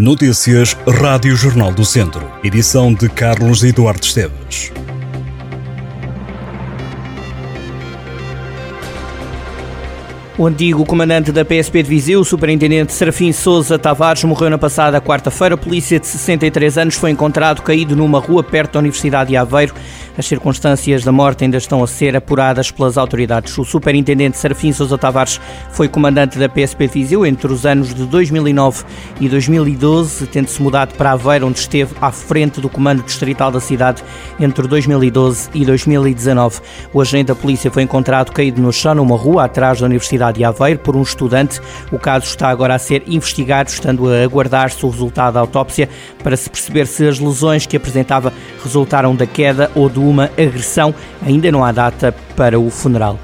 Notícias Rádio Jornal do Centro. Edição de Carlos Eduardo Esteves. O antigo comandante da PSP de Viseu, o superintendente Serafim Souza Tavares, morreu na passada quarta-feira. A polícia de 63 anos foi encontrado caído numa rua perto da Universidade de Aveiro. As circunstâncias da morte ainda estão a ser apuradas pelas autoridades. O superintendente Serafim Sousa Tavares foi comandante da PSP de Viseu entre os anos de 2009 e 2012, tendo-se mudado para Aveiro, onde esteve à frente do comando distrital da cidade entre 2012 e 2019. O agente da polícia foi encontrado caído no chão numa rua atrás da Universidade de Aveiro por um estudante. O caso está agora a ser investigado, estando a aguardar-se o resultado da autópsia para se perceber se as lesões que apresentava resultaram da queda ou do uma agressão. Ainda não há data para o funeral.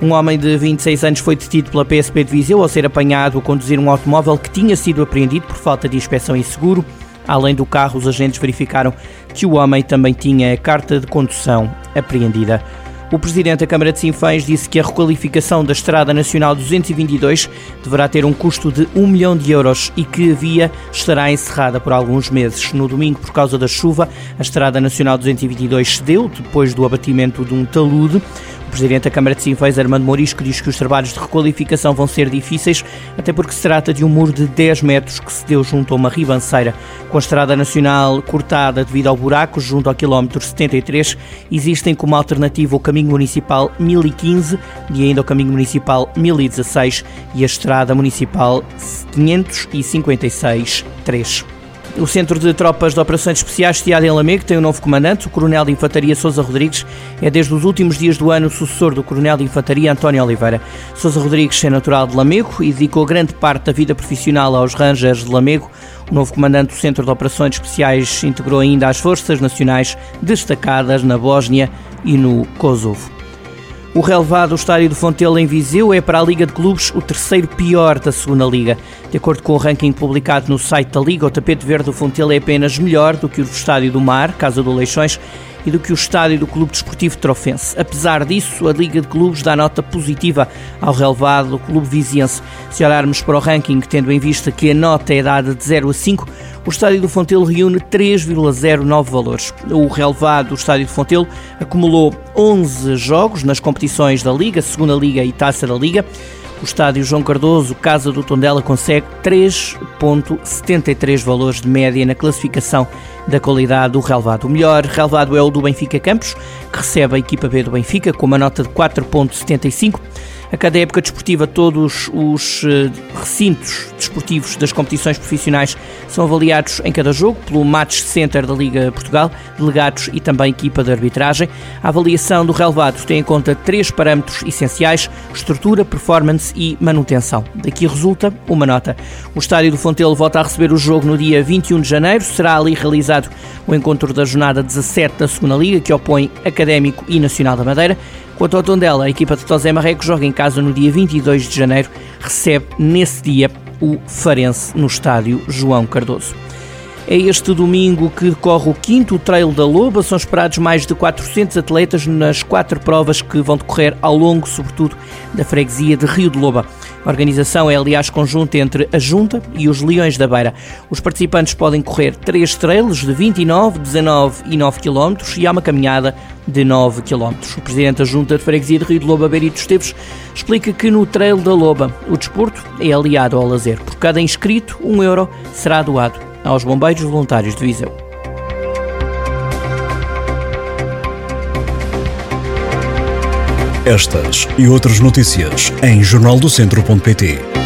Um homem de 26 anos foi detido pela PSP de Viseu ao ser apanhado a conduzir um automóvel que tinha sido apreendido por falta de inspeção e seguro. Além do carro, os agentes verificaram que o homem também tinha a carta de condução apreendida. O presidente da Câmara de Sinfãs disse que a requalificação da Estrada Nacional 222 deverá ter um custo de 1 milhão de euros e que a via estará encerrada por alguns meses. No domingo, por causa da chuva, a Estrada Nacional 222 cedeu depois do abatimento de um talude presidente da Câmara de Sinfãs, Armando Morisco, diz que os trabalhos de requalificação vão ser difíceis, até porque se trata de um muro de 10 metros que se deu junto a uma ribanceira. Com a estrada nacional cortada devido ao buraco, junto ao quilómetro 73, existem como alternativa o caminho municipal 1015 e ainda o caminho municipal 1016 e a estrada municipal 556 3. O Centro de Tropas de Operações Especiais, sediado em Lamego, tem um novo comandante, o Coronel de Infantaria Sousa Rodrigues. É desde os últimos dias do ano sucessor do Coronel de Infantaria António Oliveira. Sousa Rodrigues é natural de Lamego e dedicou grande parte da vida profissional aos Rangers de Lamego. O novo comandante do Centro de Operações Especiais integrou ainda as Forças Nacionais destacadas na Bósnia e no Kosovo. O relevado do estádio do Fontelo em Viseu é para a Liga de Clubes o terceiro pior da segunda Liga. De acordo com o ranking publicado no site da Liga, o tapete verde do Fontelo é apenas melhor do que o Estádio do Mar, Casa do Leixões, e do que o estádio do Clube Desportivo Trofense. Apesar disso, a Liga de Clubes dá nota positiva ao relevado do Clube Viziense. Se olharmos para o ranking, tendo em vista que a nota é dada de 0 a 5, o estádio do Fontelo reúne 3,09 valores. O relevado do estádio do Fontelo acumulou 11 jogos nas competições da Liga, Segunda Liga e Taça da Liga. O estádio João Cardoso, Casa do Tondela, consegue 3,73 valores de média na classificação da qualidade do relevado. O melhor relevado é o do Benfica Campos, que recebe a equipa B do Benfica com uma nota de 4,75. A cada época desportiva, todos os eh, recintos desportivos das competições profissionais são avaliados em cada jogo pelo Match Center da Liga Portugal, delegados e também equipa de arbitragem. A avaliação do relevado tem em conta três parâmetros essenciais: estrutura, performance e manutenção. Daqui resulta uma nota. O estádio do Fontelo volta a receber o jogo no dia 21 de janeiro. Será ali realizado o encontro da jornada 17 da Segunda Liga, que opõe Académico e Nacional da Madeira. Quanto ao Tondela, a equipa de Tosé Marreco joga em casa no dia 22 de janeiro, recebe nesse dia o Farense no estádio João Cardoso. É este domingo que decorre o quinto Trail da Loba. São esperados mais de 400 atletas nas quatro provas que vão decorrer ao longo, sobretudo, da freguesia de Rio de Loba. A organização é, aliás, conjunta entre a Junta e os Leões da Beira. Os participantes podem correr três trails de 29, 19 e 9 km e há uma caminhada de 9 km. O presidente da Junta de Freguesia de Rio de Loba, Berito Esteves, explica que no Trail da Loba o desporto é aliado ao lazer. Por cada inscrito, um euro será doado aos Bombeiros Voluntários de Viseu. Estas e outras notícias em jornaldocentro.pt.